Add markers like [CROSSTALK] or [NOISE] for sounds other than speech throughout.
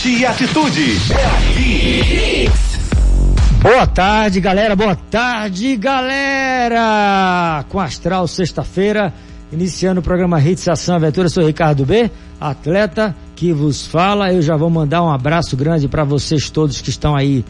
Esporte e atitude. É. Boa tarde, galera. Boa tarde, galera. Com Astral, sexta-feira, iniciando o programa Hits Ação Aventura. Sou Ricardo B, atleta que vos fala. Eu já vou mandar um abraço grande para vocês todos que estão aí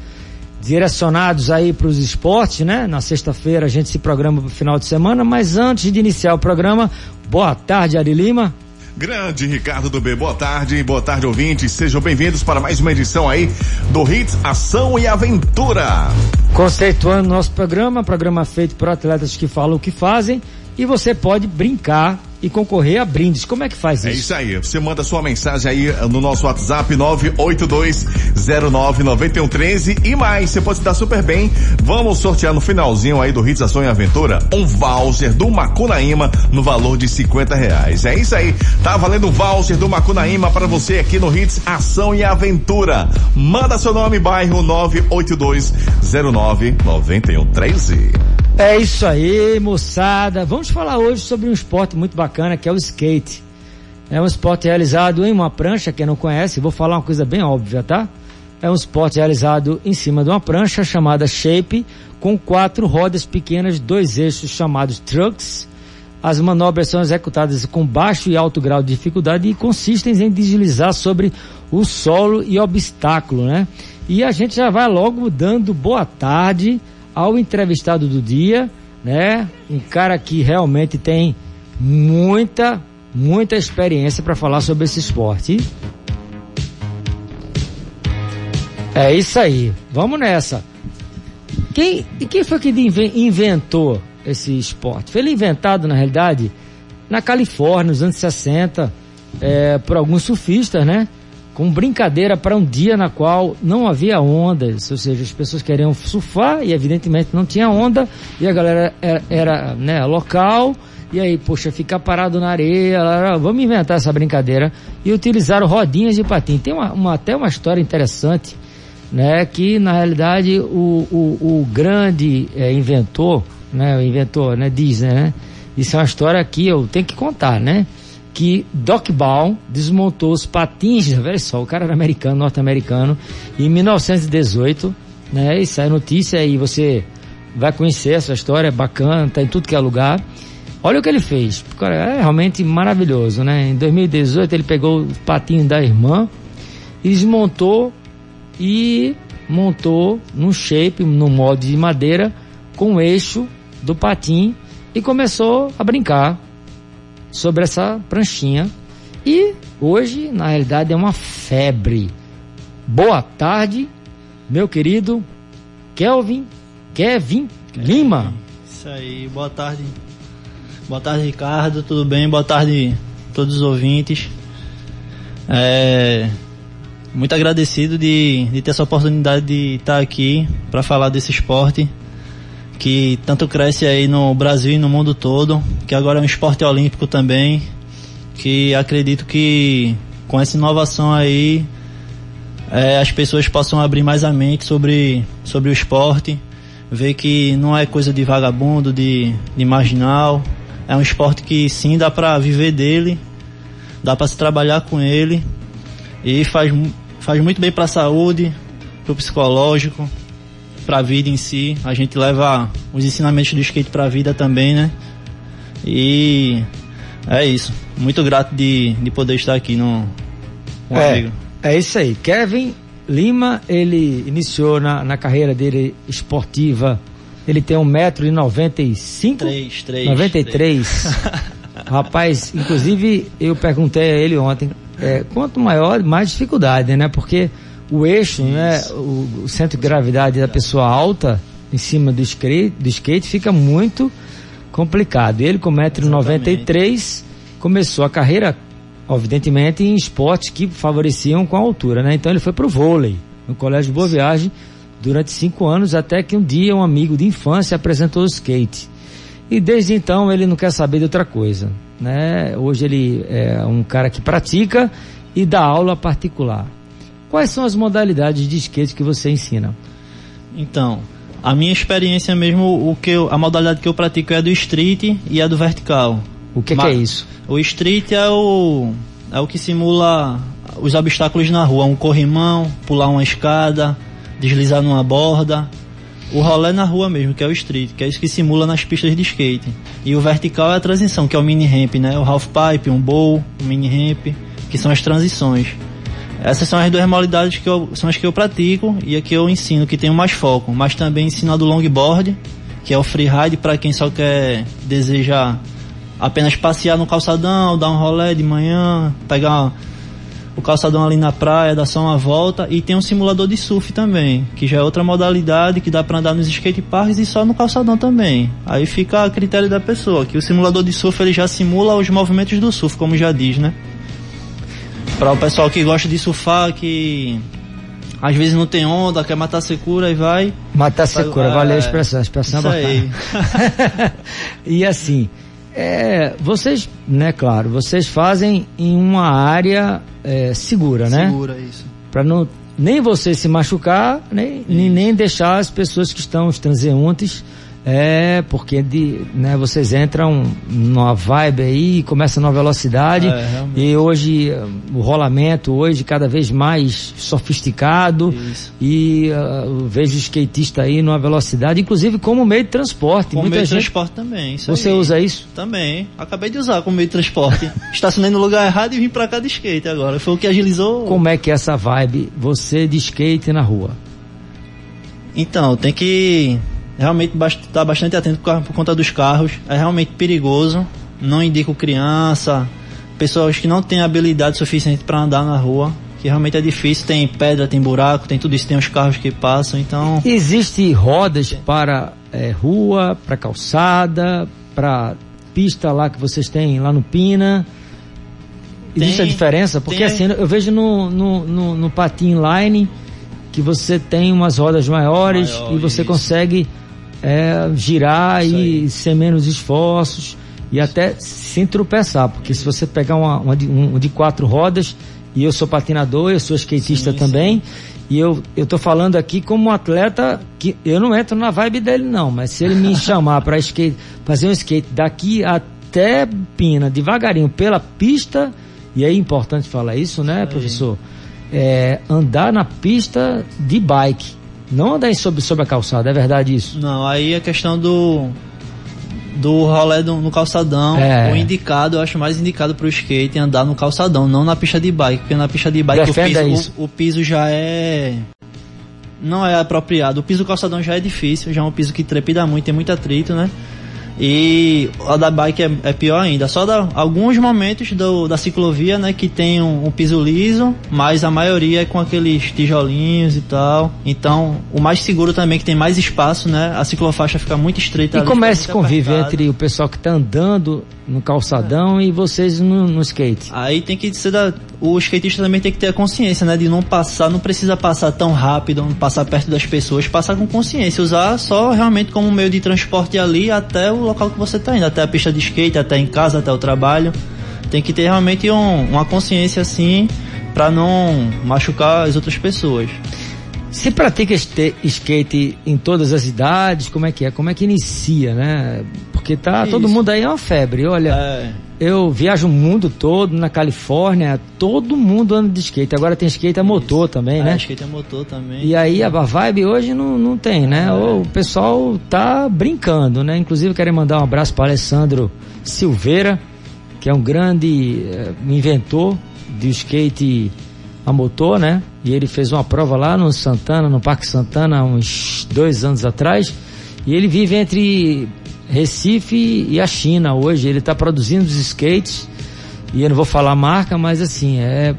direcionados aí para os esportes, né? Na sexta-feira a gente se programa para o final de semana, mas antes de iniciar o programa, boa tarde, Ari Lima. Grande Ricardo do B, boa tarde, boa tarde ouvintes, sejam bem-vindos para mais uma edição aí do Hits Ação e Aventura. Conceituando nosso programa, programa feito por atletas que falam o que fazem e você pode brincar e concorrer a brindes. Como é que faz É isso? isso aí, você manda sua mensagem aí no nosso WhatsApp 982099113 e mais, você pode se dar super bem. Vamos sortear no finalzinho aí do Hits Ação e Aventura um voucher do Macunaíma no valor de 50 reais. É isso aí, tá valendo o voucher do Macunaíma para você aqui no Hits Ação e Aventura. Manda seu nome e bairro 982099113. É isso aí, moçada. Vamos falar hoje sobre um esporte muito bacana que é o skate. É um esporte realizado em uma prancha, quem não conhece, vou falar uma coisa bem óbvia, tá? É um esporte realizado em cima de uma prancha chamada shape, com quatro rodas pequenas, dois eixos chamados trucks. As manobras são executadas com baixo e alto grau de dificuldade e consistem em deslizar sobre o solo e obstáculo, né? E a gente já vai logo dando boa tarde ao entrevistado do dia, né? Um cara que realmente tem muita, muita experiência para falar sobre esse esporte. É isso aí. Vamos nessa. Quem, quem foi que inven- inventou esse esporte? Foi ele inventado, na realidade, na Califórnia, nos anos 60, é, por alguns surfistas, né? Com brincadeira para um dia na qual não havia ondas, ou seja, as pessoas queriam surfar e evidentemente não tinha onda, e a galera era, era, né, local, e aí, poxa, ficar parado na areia, vamos inventar essa brincadeira, e utilizaram rodinhas de patim. Tem uma, uma- até uma história interessante, né, que na realidade o, o, o grande eh, inventor, né, o inventor, né, diz, né, isso é uma história que eu tenho que contar, né, que Doc Baum desmontou os patins, olha só, o cara era americano, norte-americano, em 1918, né, isso é notícia aí, você vai conhecer essa história, é bacana, tá em tudo que é lugar. Olha o que ele fez, cara, é realmente maravilhoso, né, em 2018 ele pegou o patinho da irmã e desmontou e montou num shape, num molde de madeira, com o eixo do patim e começou a brincar sobre essa pranchinha. E hoje, na realidade, é uma febre. Boa tarde, meu querido Kelvin, Kevin Lima. Isso aí, boa tarde. Boa tarde, Ricardo, tudo bem? Boa tarde a todos os ouvintes. É, muito agradecido de, de ter essa oportunidade de estar aqui para falar desse esporte que tanto cresce aí no Brasil e no mundo todo, que agora é um esporte olímpico também, que acredito que com essa inovação aí é, as pessoas possam abrir mais a mente sobre, sobre o esporte, ver que não é coisa de vagabundo, de, de marginal, é um esporte que sim dá para viver dele, dá para se trabalhar com ele e faz, faz muito bem para a saúde, para o psicológico, para a vida em si. A gente leva os ensinamentos do skate para a vida também, né? E é isso. Muito grato de, de poder estar aqui no com É, amigo. é isso aí. Kevin Lima, ele iniciou na, na carreira dele esportiva. Ele tem 1,95m? 3, 3. 93. Rapaz, inclusive eu perguntei a ele ontem, é, quanto maior, mais dificuldade, né? Porque o eixo, né? O, o centro de gravidade da pessoa alta em cima do skate, do skate fica muito complicado. Ele com 1,93m começou a carreira, evidentemente, em esportes que favoreciam com a altura, né? Então ele foi pro vôlei, no Colégio Boa Viagem, durante cinco anos, até que um dia um amigo de infância apresentou o skate. E desde então ele não quer saber de outra coisa, né? Hoje ele é um cara que pratica e dá aula particular. Quais são as modalidades de skate que você ensina? Então, a minha experiência mesmo, o que eu- a modalidade que eu pratico é a do street e a do vertical. O que, que Ma- é isso? O street é o é o que simula os obstáculos na rua, um corrimão, pular uma escada, deslizar numa borda. O rolê na rua mesmo, que é o street, que é isso que simula nas pistas de skate. E o vertical é a transição, que é o mini ramp, né? O half pipe, um bowl, um mini ramp, que são as transições. Essas são as duas modalidades que eu, são as que eu pratico e a que eu ensino, que tenho mais foco. Mas também ensino a do longboard, que é o freeride para quem só quer, deseja apenas passear no calçadão, dar um rolê de manhã, pegar o calçadão ali na praia, dar só uma volta. E tem um simulador de surf também, que já é outra modalidade que dá para andar nos skate parks e só no calçadão também. Aí fica a critério da pessoa, que o simulador de surf ele já simula os movimentos do surf, como já diz, né? Para o pessoal que gosta de surfar, que às vezes não tem onda, quer matar secura e vai. Matar secura, é, valeu a expressão, a expressão é isso bacana. [LAUGHS] e assim, é, vocês, né, claro, vocês fazem em uma área é, segura, né? Segura, isso. Para não nem você se machucar, nem, nem, nem deixar as pessoas que estão, os transeuntes, é, porque de, né, vocês entram numa vibe aí, começa numa velocidade é, e hoje o rolamento hoje cada vez mais sofisticado Isso. e uh, vejo skatista aí numa velocidade, inclusive como meio de transporte. Como Muita meio gente... de transporte também. Você aí. usa isso? Também. Acabei de usar como meio de transporte. [LAUGHS] Estacionei no lugar errado e vim pra cá de skate agora. Foi o que agilizou. Como é que é essa vibe, você de skate na rua? Então, tem que realmente estar tá bastante atento por, por conta dos carros. É realmente perigoso. Não indico criança, pessoas que não têm habilidade suficiente para andar na rua. Que realmente é difícil, tem pedra, tem buraco, tem tudo isso, tem os carros que passam, então. Existe rodas para é, rua, para calçada, para pista lá que vocês têm lá no Pina. Existe Tem- a diferença? Porque tem- assim, eu vejo no, no, no, no patin line que você tem umas rodas maiores Maior, e você isso. consegue é, girar Isso e aí. sem menos esforços e até sem tropeçar, porque se você pegar uma, uma de, um de quatro rodas, e eu sou patinador, eu sou skatista Sim, também, e eu, eu tô falando aqui como um atleta que eu não entro na vibe dele não, mas se ele me [LAUGHS] chamar para skate, fazer um skate daqui até Pina, devagarinho, pela pista, e é importante falar isso, né, professor? É, andar na pista de bike, não andar sobre, sobre a calçada, é verdade isso? Não, aí a questão do. Do rolê do- no calçadão, É. o indicado, eu acho mais indicado pro skate é andar no calçadão, não na pista de bike, porque na pista de bike o piso, o, o piso já é. Não é apropriado. O piso do calçadão já é difícil, já é um piso que trepida muito, tem muito atrito, né? E a da bike é, é pior ainda. Só dá alguns momentos do, da ciclovia, né, que tem um, um piso liso, mas a maioria é com aqueles tijolinhos e tal. Então, o mais seguro também, que tem mais espaço, né? A ciclofaixa fica muito estreita. E ali, como é esse convívio entre o pessoal que tá andando no calçadão e vocês no, no skate? Aí tem que ser da. O skatista também tem que ter a consciência, né? De não passar, não precisa passar tão rápido, não passar perto das pessoas, passar com consciência, usar só realmente como meio de transporte ali até o local que você tá indo, até a pista de skate, até em casa, até o trabalho. Tem que ter realmente um- uma consciência assim pra não machucar as outras pessoas. Se pratica skate em todas as idades, como é que é? Como é que inicia, né? Porque tá todo Isso. mundo aí é uma febre. Olha, É, eu viajo o mundo todo, na Califórnia, todo mundo anda de skate. Agora tem skate a motor também, é, né? skate é motor também. E aí a vibe hoje não, não tem, né? É. O pessoal tá brincando, né? Inclusive quero mandar um abraço para Alessandro Silveira, que é um grande eh, inventor de skate a motor, né? E ele fez uma prova lá no Santana, no Parque Santana, uns dois anos atrás. E ele vive entre Recife e a China hoje. Ele está produzindo os skates. E eu não vou falar a marca, mas assim, é,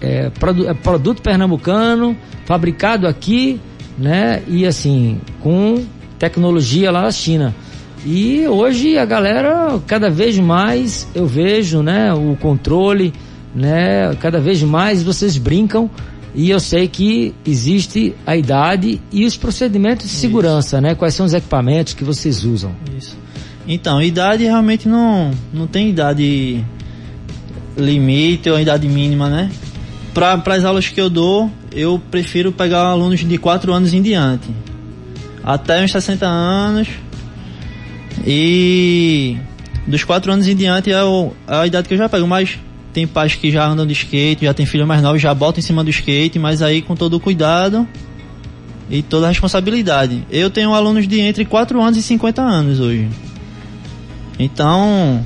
é, produ- é produto pernambucano, fabricado aqui, né? E assim, com tecnologia lá na China. E hoje a galera, cada vez mais eu vejo, né, o controle, né, cada vez mais vocês brincam e eu sei que existe a idade e os procedimentos de segurança, né? Quais são os equipamentos que vocês usam? Isso. Então, idade realmente não, não tem idade limite ou idade mínima, né? Para as aulas que eu dou, eu prefiro pegar alunos de 4 anos em diante. Até uns 60 anos. E dos 4 anos em diante é, o- é a idade que eu já pego, mas tem pais que já andam de skate, já tem filho mais novo, já botam em cima do skate, mas aí com todo o cuidado e toda a responsabilidade. Eu tenho alunos de entre 4 anos e 50 anos hoje. Então,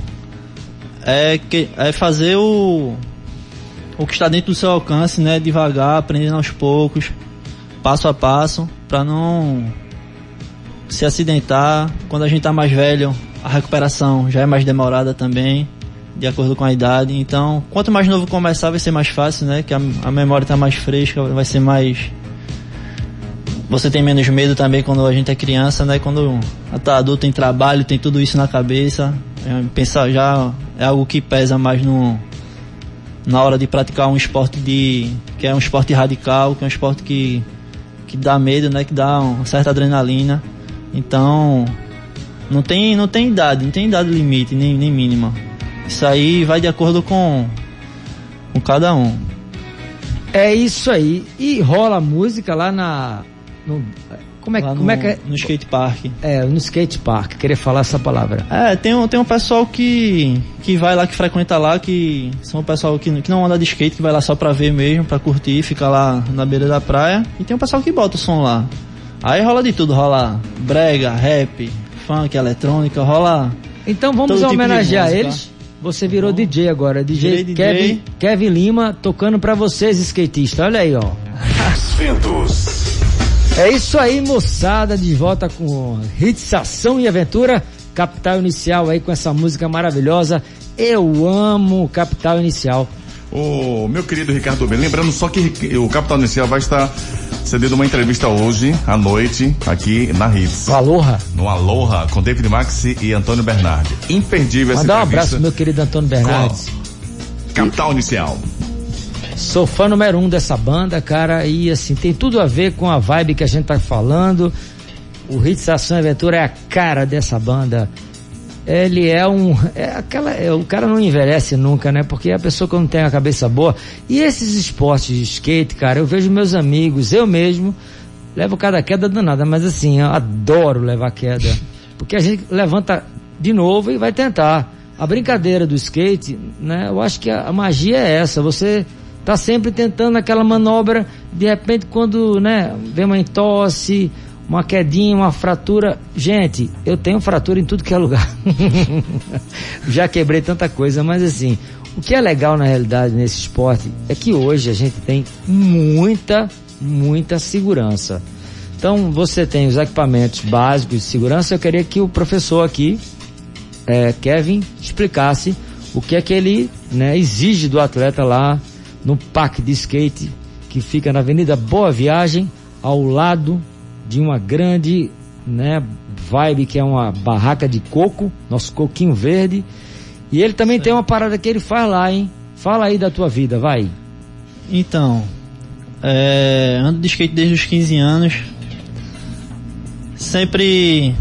é, que, é fazer o, o que está dentro do seu alcance, né? Devagar, aprendendo aos poucos, passo a passo, para não se acidentar. Quando a gente está mais velho, a recuperação já é mais demorada também, de acordo com a idade. Então, quanto mais novo começar, vai ser mais fácil, né? Que a, a memória está mais fresca, vai ser mais você tem menos medo também quando a gente é criança, né? Quando tá adulto tem trabalho, tem tudo isso na cabeça. É, pensar já é algo que pesa mais no na hora de praticar um esporte de que é um esporte radical, que é um esporte que que dá medo, né? Que dá uma certa adrenalina. Então não tem não tem idade, não tem idade limite nem, nem mínima. Isso aí vai de acordo com com cada um. É isso aí. E rola música lá na no, como é, como no, é que é? No skate park. É, no skate park, queria falar essa palavra. É, tem um, tem um pessoal que, que vai lá, que frequenta lá, que são o pessoal que, que não anda de skate, que vai lá só pra ver mesmo, pra curtir, fica lá na beira da praia. E tem um pessoal que bota o som lá. Aí rola de tudo, rola brega, rap, funk, eletrônica, rola. Então vamos tipo homenagear eles. Você virou Bom, DJ agora, DJ, DJ Kevin, Kevin Lima tocando para vocês skatistas. Olha aí, ó. As ventos. É isso aí, moçada, de volta com Hits Ação e Aventura. Capital Inicial aí com essa música maravilhosa. Eu amo Capital Inicial. O meu querido Ricardo Bem, lembrando só que o Capital Inicial vai estar cedendo uma entrevista hoje à noite aqui na Hits. No Aloha. No Aloha com David Maxi e Antônio Bernardi. Imperdível essa Mandar um abraço meu querido Antônio Bernardi. Capital Inicial. Sou fã número um dessa banda, cara, e assim, tem tudo a ver com a vibe que a gente tá falando. O Hits Ação Aventura é a cara dessa banda. Ele é um. É aquela, é, o cara não envelhece nunca, né? Porque é a pessoa que não tem a cabeça boa. E esses esportes de skate, cara, eu vejo meus amigos, eu mesmo, levo cada queda danada, mas assim, eu adoro levar queda. Porque a gente levanta de novo e vai tentar. A brincadeira do skate, né? Eu acho que a, a magia é essa. Você tá sempre tentando aquela manobra, de repente quando, né, vem uma entosse, uma quedinha, uma fratura. Gente, eu tenho fratura em tudo que é lugar. [LAUGHS] Já quebrei tanta coisa, mas assim, o que é legal na realidade nesse esporte é que hoje a gente tem muita, muita segurança. Então você tem os equipamentos básicos de segurança. Eu queria que o professor aqui, é, Kevin, explicasse o que é que ele né, exige do atleta lá no parque de skate que fica na Avenida Boa Viagem, ao lado de uma grande, né, vibe que é uma barraca de coco, nosso coquinho verde. E ele também Sim. tem uma parada que ele faz lá, hein? Fala aí da tua vida, vai. Então, é, ando de skate desde os 15 anos. Sempre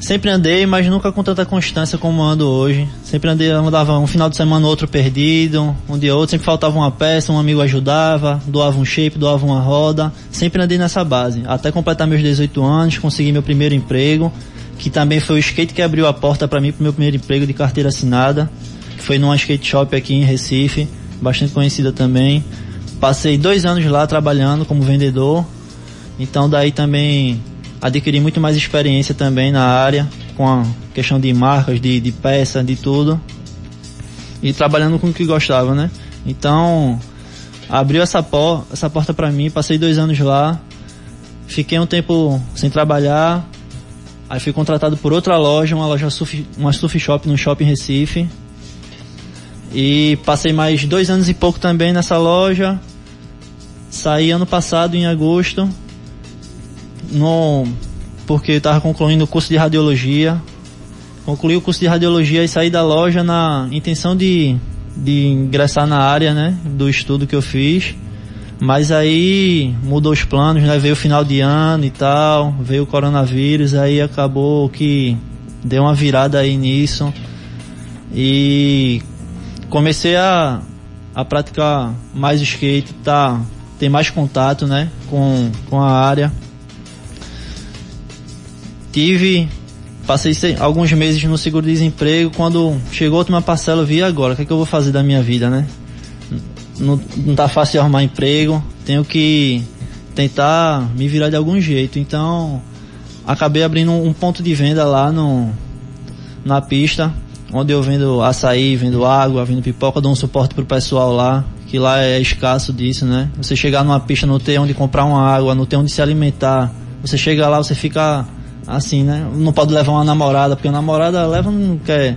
Sempre andei, mas nunca com tanta constância como ando hoje. Sempre andei, andava um final de semana outro perdido, um dia outro, sempre faltava uma peça, um amigo ajudava, doava um shape, doava uma roda. Sempre andei nessa base. Até completar meus 18 anos, consegui meu primeiro emprego, que também foi o skate que abriu a porta para mim pro meu primeiro emprego de carteira assinada. Foi numa skate shop aqui em Recife, bastante conhecida também. Passei dois anos lá trabalhando como vendedor. Então daí também adquiri muito mais experiência também na área, com a questão de marcas, de, de peça, de tudo. E trabalhando com o que gostava, né? Então, abriu essa, por, essa porta para mim, passei dois anos lá, fiquei um tempo sem trabalhar, aí fui contratado por outra loja, uma loja surf, uma surf shop no shopping Recife. E passei mais dois anos e pouco também nessa loja. Saí ano passado, em agosto, no, porque estava concluindo o curso de radiologia. Concluí o curso de radiologia e saí da loja na intenção de, de ingressar na área né, do estudo que eu fiz. Mas aí mudou os planos, né? Veio o final de ano e tal, veio o coronavírus, aí acabou que deu uma virada aí nisso. E comecei a, a praticar mais skate, tá? Ter mais contato, né? Com, com a área tive passei alguns meses no seguro-desemprego. Quando chegou a última parcela, eu vi agora, o que, é que eu vou fazer da minha vida, né? Não, não tá fácil arrumar emprego, tenho que tentar me virar de algum jeito. Então, acabei abrindo um ponto de venda lá no, na pista, onde eu vendo açaí, vendo água, vendo pipoca, dou um suporte pro pessoal lá, que lá é escasso disso, né? Você chegar numa pista, não ter onde comprar uma água, não ter onde se alimentar. Você chega lá, você fica assim, né? Não pode levar uma namorada, porque a namorada leva não quer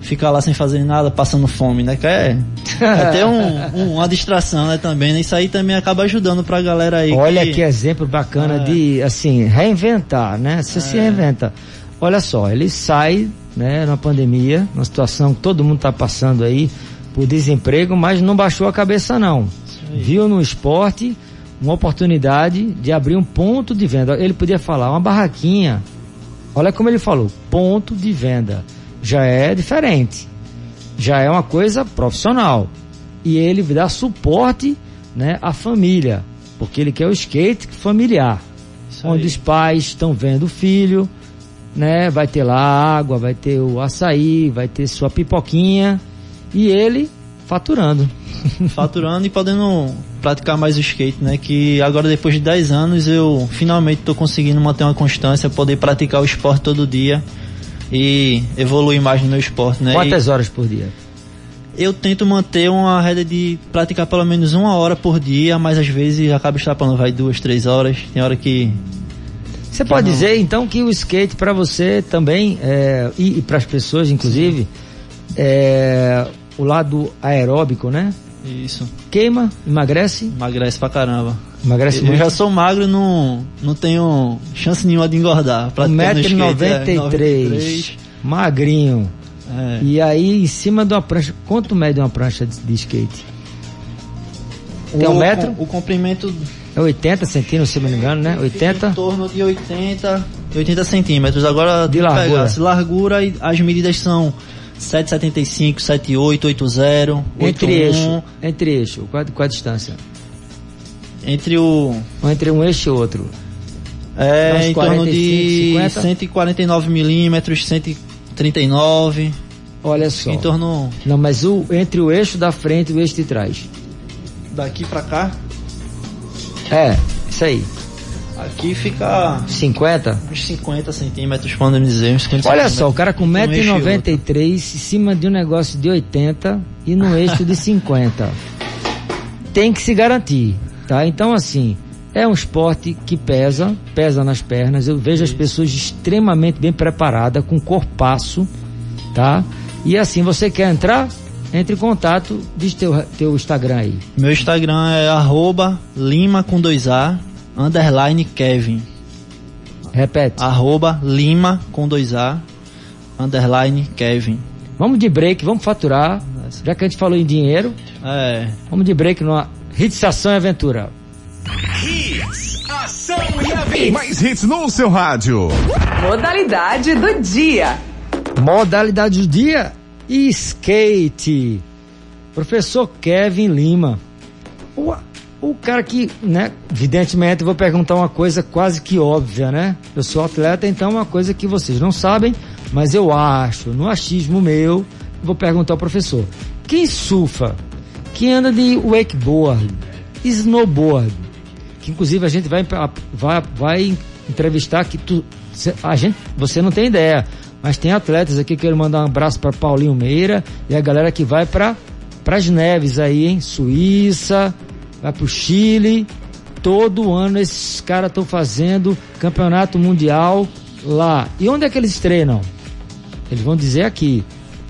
ficar lá sem fazer nada, passando fome, né? Quer, quer ter um, [LAUGHS] um, uma distração, né? Também, né? Isso aí também acaba ajudando pra galera aí. Olha que, que exemplo bacana é. de, assim, reinventar, né? Você é. se reinventa. Olha só, ele sai, né, na pandemia, numa situação que todo mundo tá passando aí por desemprego, mas não baixou a cabeça não. Viu no esporte uma oportunidade de abrir um ponto de venda. Ele podia falar uma barraquinha. Olha como ele falou, ponto de venda. Já é diferente. Já é uma coisa profissional. E ele dá suporte, né, à família, porque ele quer o skate familiar, Isso onde aí. os pais estão vendo o filho, né, vai ter lá água, vai ter o açaí, vai ter sua pipoquinha e ele faturando. Faturando e podendo praticar mais o skate, né? Que agora depois de 10 anos eu finalmente estou conseguindo manter uma constância, poder praticar o esporte todo dia e evoluir mais no meu esporte, né? Quantas e horas por dia? Eu tento manter uma rede de praticar pelo menos uma hora por dia, mas às vezes acaba extrapolando, vai duas, três horas. Tem hora que você pode não... dizer então que o skate para você também é, e, e para as pessoas inclusive é, o lado aeróbico, né? Isso. Queima, emagrece? Emagrece pra caramba. Emagrece eu, muito. Eu já sou magro e não, não tenho chance nenhuma de engordar. 1,93m. É, magrinho. É. E aí, em cima de uma prancha, quanto mede uma prancha de, de skate? Tem o, um metro? O, o comprimento... É 80 centímetros, se não me engano, né? 80? Em torno de 80, 80 centímetros. Agora, de largura. Pegar, largura e as medidas são 775, 78, 80, Entre eixo, entre eixo, qual, qual a distância? Entre o... Entre um eixo e outro. É, em 45, torno de 50? 149 milímetros, 139. Olha só. Em torno... Não, mas o, entre o eixo da frente e o eixo de trás. Daqui pra cá? É, isso aí. Aqui fica. 50? Uns 50 centímetros, quando dizer, uns 50 Olha só, o cara com 1,93m em cima de um negócio de 80 e no eixo de 50. Tem que se garantir, tá? Então, assim, é um esporte que pesa, pesa nas pernas. Eu vejo as pessoas extremamente bem preparadas, com corpaço, tá? E assim, você quer entrar? Entre em contato, diz teu, teu Instagram aí. Meu Instagram é arroba lima com dois A underline Kevin. Repete. Arroba Lima com dois A, underline Kevin. Vamos de break, vamos faturar. Já que a gente falou em dinheiro. É. Vamos de break numa Hits Ação e Aventura. Hits, Ação e Aventura. Mais hits no seu rádio. Modalidade do dia. Modalidade do dia. Skate. Professor Kevin Lima. O cara que, né, evidentemente vou perguntar uma coisa quase que óbvia, né? Eu sou atleta, então uma coisa que vocês não sabem, mas eu acho, no achismo meu, vou perguntar ao professor. Quem surfa, quem anda de wakeboard, snowboard, que inclusive a gente vai, vai, vai entrevistar que tu, a gente, você não tem ideia, mas tem atletas aqui, quero mandar um abraço para Paulinho Meira e a galera que vai para as neves aí, hein? Suíça, vai pro Chile. Todo ano esses caras estão fazendo campeonato mundial lá. E onde é que eles treinam? Eles vão dizer aqui.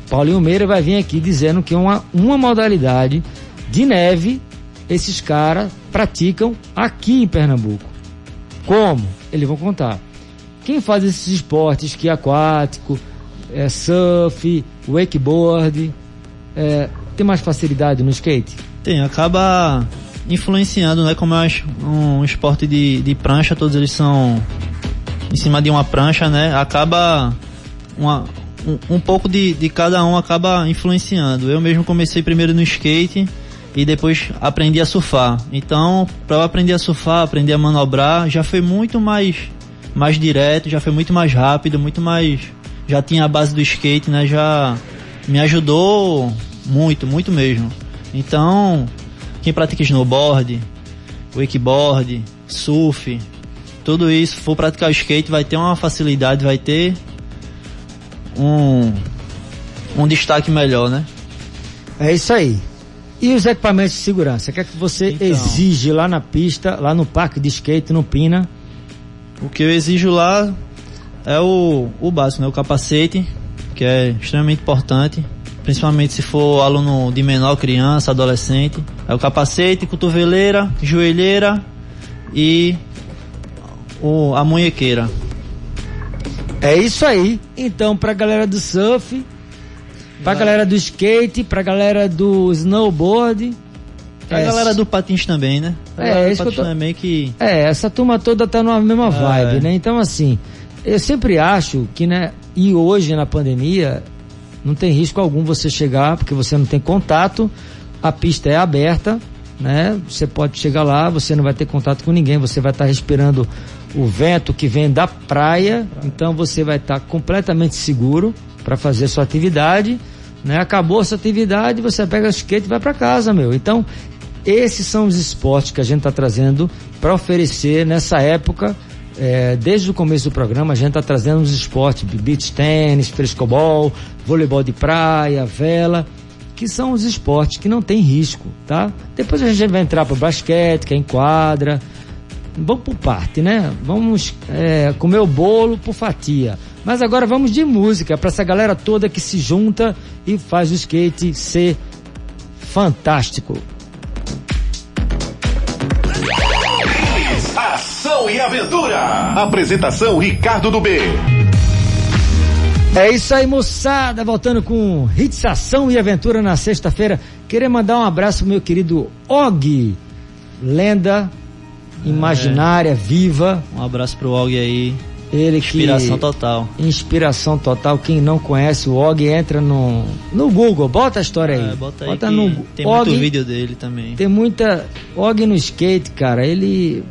Paulinho Meira vai vir aqui dizendo que uma, uma modalidade de neve esses caras praticam aqui em Pernambuco. Como? Eles vão contar. Quem faz esses esportes que é aquático, é surf, wakeboard, é, tem mais facilidade no skate? Tem, acaba influenciando, né? Como é um esporte de, de prancha, todos eles são em cima de uma prancha, né? Acaba uma, um, um pouco de, de cada um acaba influenciando. Eu mesmo comecei primeiro no skate e depois aprendi a surfar. Então, para aprender a surfar, aprender a manobrar, já foi muito mais mais direto, já foi muito mais rápido, muito mais. Já tinha a base do skate, né? Já me ajudou muito, muito mesmo. Então, quem pratica snowboard, wakeboard, surf, tudo isso, for praticar o skate, vai ter uma facilidade, vai ter um, um destaque melhor, né? É isso aí. E os equipamentos de segurança? O que é que você Então. exige lá na pista, lá no parque de skate, no Pina? O que eu exijo lá é o, o básico, né? O capacete, que é extremamente importante, principalmente se for aluno de menor, criança, adolescente. É o capacete, cotoveleira, joelheira e o, a munhequeira. É isso aí. Então, pra galera do surf, pra galera do skate, pra galera do snowboard. A é, galera do patins também, né? A É, galera do isso que eu patins tô- também que... É, essa turma toda tá numa mesma vibe, É. né? Então, assim, eu sempre acho que, né, e hoje na pandemia, não tem risco algum você chegar, porque você não tem contato, a pista é aberta, né? Você pode chegar lá, você não vai ter contato com ninguém, você vai estar respirando o vento que vem da praia, então você vai estar completamente seguro para fazer sua atividade, né? Acabou essa atividade, você pega o skate e vai para casa, meu. Então, esses são os esportes que a gente está trazendo para oferecer nessa época. é, desde o começo do programa, a gente está trazendo os esportes beach tênis, frescobol, voleibol de praia, vela, que são os esportes que não tem risco, tá? Depois a gente vai entrar para o basquete, que é em quadra. Vamos por parte, né? Vamos é, comer o bolo por fatia. Mas agora vamos de música para essa galera toda que se junta e faz o skate ser fantástico. Ação e aventura. Apresentação Ricardo do B. É isso aí, moçada. Voltando com Hits Ação e Aventura na sexta-feira. Queria mandar um abraço pro meu querido Og, lenda imaginária, viva. Um abraço pro Og aí. Ele Inspiração que... total. Inspiração total. Quem não conhece o Og, entra no, no Google. Bota a história aí. É, bota aí que no tem Og, muito vídeo dele também. Tem muita. Og no skate, cara, ele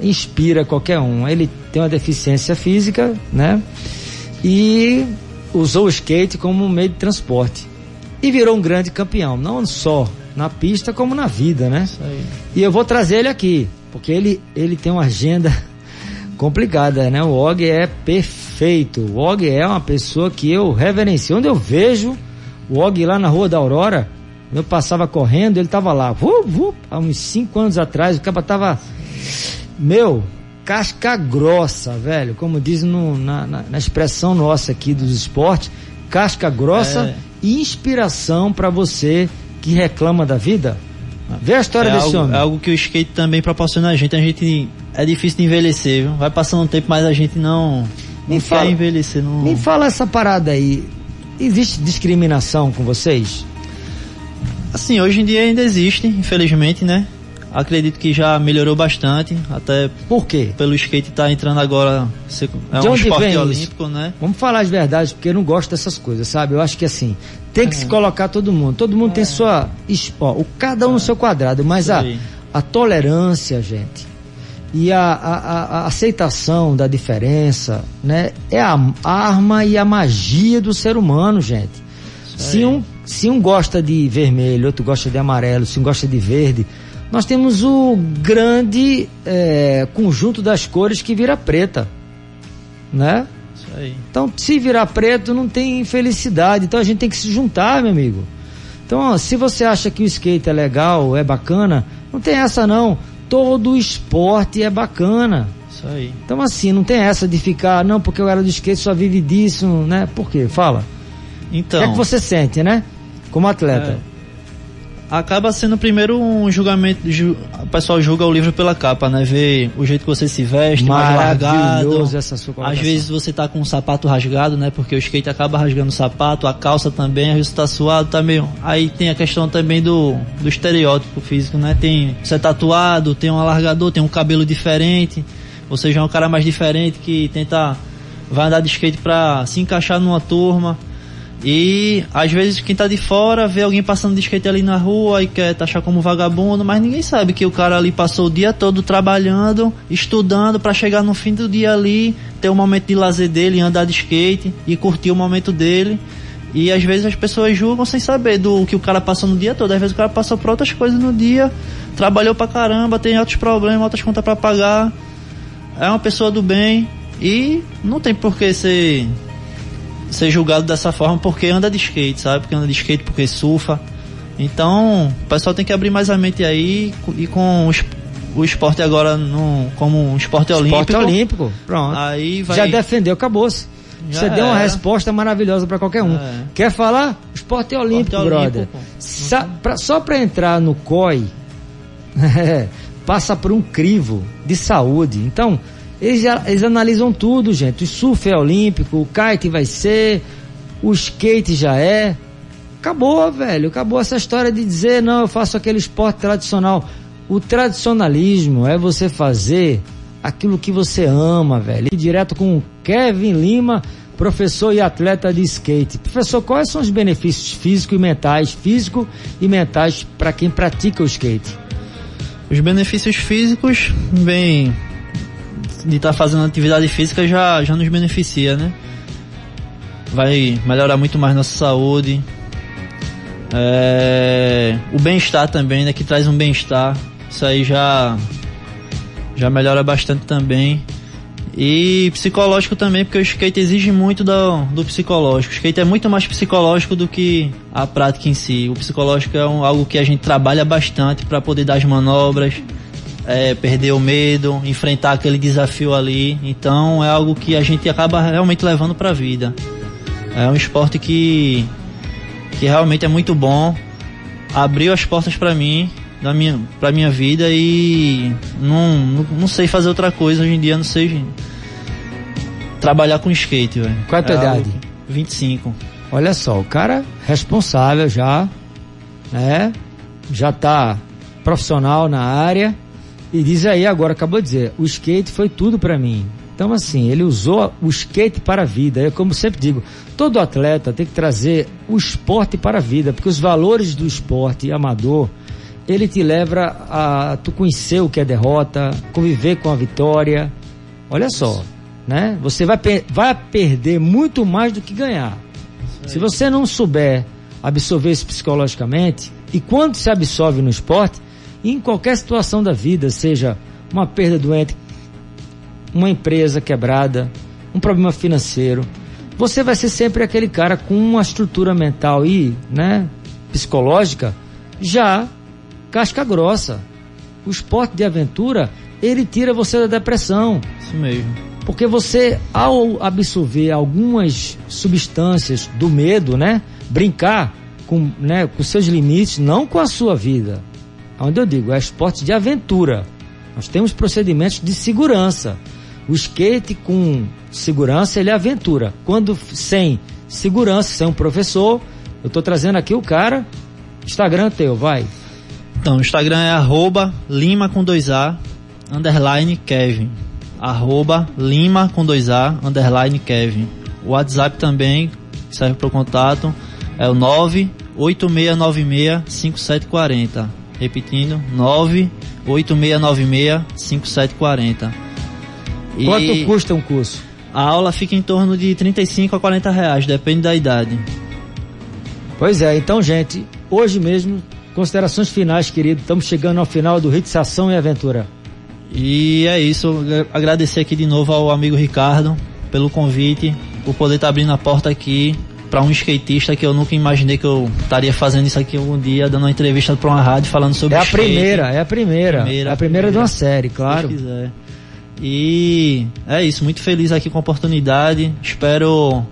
inspira qualquer um. Ele tem uma deficiência física, né? E usou o skate como meio de transporte. E virou um grande campeão, não só na pista, como na vida, né? Isso aí. E eu vou trazer ele aqui, porque ele, ele tem uma agenda [LAUGHS] complicada, né? O Og é perfeito. O Og é uma pessoa que eu reverencio. Onde eu vejo o Og lá na Rua da Aurora, eu passava correndo, ele tava lá. Vu, vu, há uns cinco anos atrás, o cara tava. Meu, casca grossa, velho. Como diz no- na, na- na expressão nossa aqui dos esportes, casca grossa É. e inspiração para você que reclama da vida. Vê a história é desse algo, homem. É algo que o skate também proporciona a gente. A gente é difícil de envelhecer, viu? Vai passando um tempo, mas a gente não, não Me quer fala- envelhecer. Não... Me fala essa parada aí. Existe discriminação com vocês? Assim, hoje em dia ainda existe, infelizmente, né? Acredito que já melhorou bastante, até Por quê? pelo skate estar entrando agora. É um esporte vem isso? olímpico, né? Vamos falar as verdades, porque eu não gosto dessas coisas, sabe? Eu acho que assim, tem que se colocar todo mundo. Todo mundo tem sua. o, cada um no seu quadrado, mas Isso a, aí. a tolerância, gente, e a, a- a- aceitação da diferença, né? É a arma e a magia do ser humano, gente. Se aí. um, se um gosta de vermelho, outro gosta de amarelo, se um gosta de verde, nós temos o grande é, conjunto das cores que vira preta, né? Isso aí. Então, se virar preto, não tem felicidade. Então, a gente tem que se juntar, meu amigo. Então, ó, se você acha que o skate é legal, é bacana, não tem essa não. Todo esporte é bacana. Isso aí. Então, assim, não tem essa de ficar, não, porque eu era do skate, só vive disso, né? Por quê? Fala. Então. o que é que você sente, né? Como atleta. É. Acaba sendo primeiro um julgamento. ju- o pessoal julga o livro pela capa, né? Vê o jeito que você se veste, mais largado. Essa sua Às vezes você tá com um sapato rasgado, né? Porque o skate acaba rasgando o sapato, a calça também, às vezes tá suado, tá meio. Aí tem a questão também do, do estereótipo físico, né? Tem. Você é tatuado, tem um alargador, tem um cabelo diferente. Você já é um cara mais diferente que tenta. Vai andar de skate pra se encaixar numa turma. E às vezes quem tá de fora vê alguém passando de skate ali na rua e quer taxar como vagabundo, mas ninguém sabe que o cara ali passou o dia todo trabalhando, estudando para chegar no fim do dia ali, ter um momento de lazer dele, andar de skate e curtir o momento dele. E às vezes as pessoas julgam sem saber do que o cara passou no dia todo. Às vezes o cara passou por outras coisas no dia, trabalhou pra caramba, tem outros problemas, outras contas para pagar. É uma pessoa do bem e não tem por que ser ser julgado dessa forma porque anda de skate, sabe? Porque anda de skate porque surfa. Então, o pessoal tem que abrir mais a mente aí e com os, o esporte agora no, como um esporte olímpico. Esporte olímpico, pronto. Aí vai... Já defendeu, acabou-se. Você deu uma resposta maravilhosa para qualquer um. É. Quer falar? Esporte olímpico, esporte brother. Olímpico. Sa pra, só para entrar no COI, [LAUGHS] passa por um crivo de saúde. Então, eles, eles analisam tudo, gente. O surf é olímpico, o kite vai ser, o skate já é. Acabou, velho. Acabou essa história de dizer, não, eu faço aquele esporte tradicional. O tradicionalismo é você fazer aquilo que você ama, velho. E direto com Kevin Lima, professor e atleta de skate. Professor, quais são os benefícios físicos e mentais, físico e mentais para quem pratica o skate? Os benefícios físicos vêm de estar tá fazendo atividade física já, já nos beneficia, né? Vai melhorar muito mais nossa saúde. É, o bem-estar também, né? Que traz um bem-estar. Isso aí já, já melhora bastante também. E psicológico também, porque o skate exige muito do, do psicológico. O skate é muito mais psicológico do que a prática em si. O psicológico é um, algo que a gente trabalha bastante para poder dar as manobras, é, perder o medo, enfrentar aquele desafio ali. Então é algo que a gente acaba realmente levando para a vida. É um esporte que, que realmente é muito bom. Abriu as portas para mim, da minha, pra minha vida e não, não, não, sei fazer outra coisa hoje em dia, não sei trabalhar com skate, velho. Qual é a tua é idade? 25. Olha só, o cara responsável já, né? Já tá profissional na área e diz aí agora, acabou de dizer, o skate foi tudo para mim. Então assim, ele usou o skate para a vida. Eu como sempre digo, todo atleta tem que trazer o esporte para a vida, porque os valores do esporte amador, ele te leva a tu conhecer o que é derrota, conviver com a vitória. Olha só, né? Você vai, vai perder muito mais do que ganhar. Se você não souber absorver isso psicologicamente, e quando se absorve no esporte, em qualquer situação da vida, seja uma perda doente, uma empresa quebrada, um problema financeiro, você vai ser sempre aquele cara com uma estrutura mental e, né, psicológica já casca grossa. O esporte de aventura, ele tira você da depressão. Isso mesmo. Porque você, ao absorver algumas substâncias do medo, né, brincar com, né, com seus limites, não com a sua vida, onde eu digo, é esporte de aventura. Nós temos procedimentos de segurança. O skate com segurança, ele é aventura. Quando sem segurança, sem um professor, eu estou trazendo aqui o cara. Instagram teu, vai. Então, o Instagram é arroba lima com dois A, underline Kevin. Arroba lima com dois A, underline Kevin. O WhatsApp também serve para o contato, é o 98696 5740. Repetindo, 986965740. E Quanto custa um curso? A aula fica em torno de 35 a 40 reais, depende da idade. Pois é, então, gente, hoje mesmo, considerações finais, querido. Estamos chegando ao final do Hits Ação e Aventura. E é isso, agradecer aqui de novo ao amigo Ricardo pelo convite, por poder estar tá abrindo a porta aqui para um skatista que eu nunca imaginei que eu estaria fazendo isso aqui algum dia, dando uma entrevista para uma rádio falando sobre É a skate. primeira, é a primeira. primeira é a primeira, de uma série, claro. Se quiser. E é isso, muito feliz aqui com a oportunidade. Espero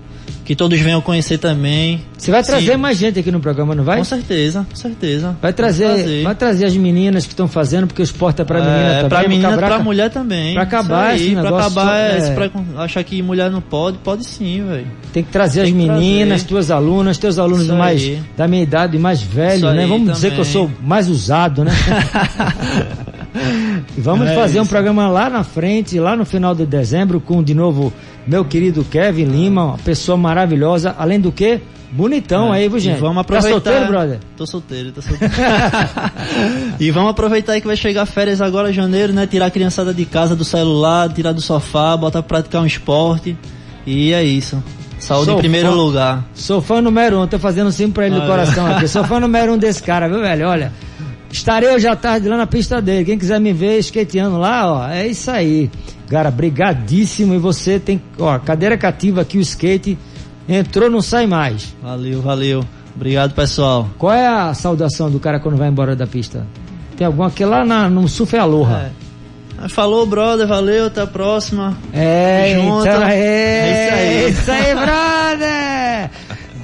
que todos venham conhecer também. Você vai trazer Sim. mais gente aqui no programa, não vai? Com certeza, com certeza. Vai trazer, vai trazer as meninas que estão fazendo, porque o esporte é pra menina é, também. Pra menina, pra mulher também. Pra acabar aí, esse pra acabar é, é. Pra achar que mulher não pode, pode sim, velho. Tem que trazer Tem as meninas, trazer. tuas alunas, teus alunos mais da minha idade e mais velhos, né? Vamos também. dizer que eu sou mais usado, né? [LAUGHS] Vamos é fazer isso. um programa lá na frente, lá no final de dezembro, com de novo meu querido Kevin Lima, uma pessoa maravilhosa. Além do que, Bonitão É, aí, viu, e gente? Vamos aproveitar. Tá solteiro, brother? Tô solteiro, tô solteiro. [LAUGHS] e vamos aproveitar aí que vai chegar férias agora, janeiro, né? Tirar a criançada de casa, do celular, tirar do sofá, botar pra praticar um esporte. E é isso. Saúde Sou em primeiro fã. lugar. Sou fã número um, tô fazendo sim pra ele no Olha. coração aqui. Sou fã número um desse cara, viu, velho? Olha, estarei hoje à tarde lá na pista dele. Quem quiser me ver skateando lá, ó, é isso aí. Cara, brigadíssimo. E você tem, ó, cadeira cativa aqui, o skate. Entrou, não sai mais. Valeu, valeu. Obrigado, pessoal. Qual é a saudação do cara quando vai embora da pista? Tem alguma aqui lá na, no Surf é Aloha. É. Falou, brother. Valeu, até a próxima. É, Junto. então é, É isso isso aí, brother!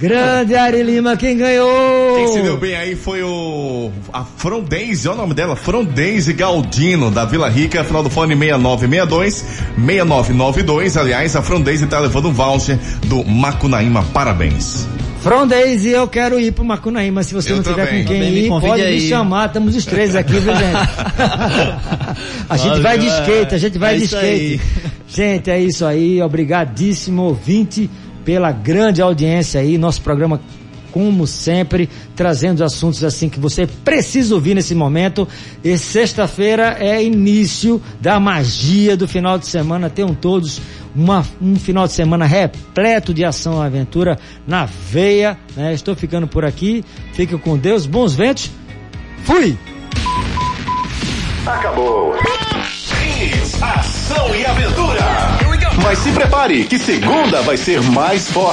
Grande Ari Lima, quem ganhou? Quem se deu bem aí foi o. A Frondense, olha o nome dela, Frondense Galdino, da Vila Rica, final do fone 6962, 6992. Aliás, a Frondense tá levando um voucher do Macunaíma, parabéns. Frondeis e eu quero ir pro Macunaíma. Se você Eu não tiver também. com quem Também me ir, convide pode me aí. chamar. Estamos os três aqui, viu, gente? [LAUGHS] a gente Valeu, vai de é. skate, a gente vai É de isso skate. aí. Gente, é isso aí. Obrigadíssimo, ouvinte, pela grande audiência aí. Nosso programa, como sempre, trazendo assuntos assim que você precisa ouvir nesse momento. E sexta-feira é início da magia do final de semana. Tenham todos uma, um final de semana repleto de ação e aventura na veia. né? Estou ficando por aqui. Fiquem com Deus. Bons ventos. Fui! Acabou. Ação e aventura. Mas se prepare que segunda vai ser mais forte.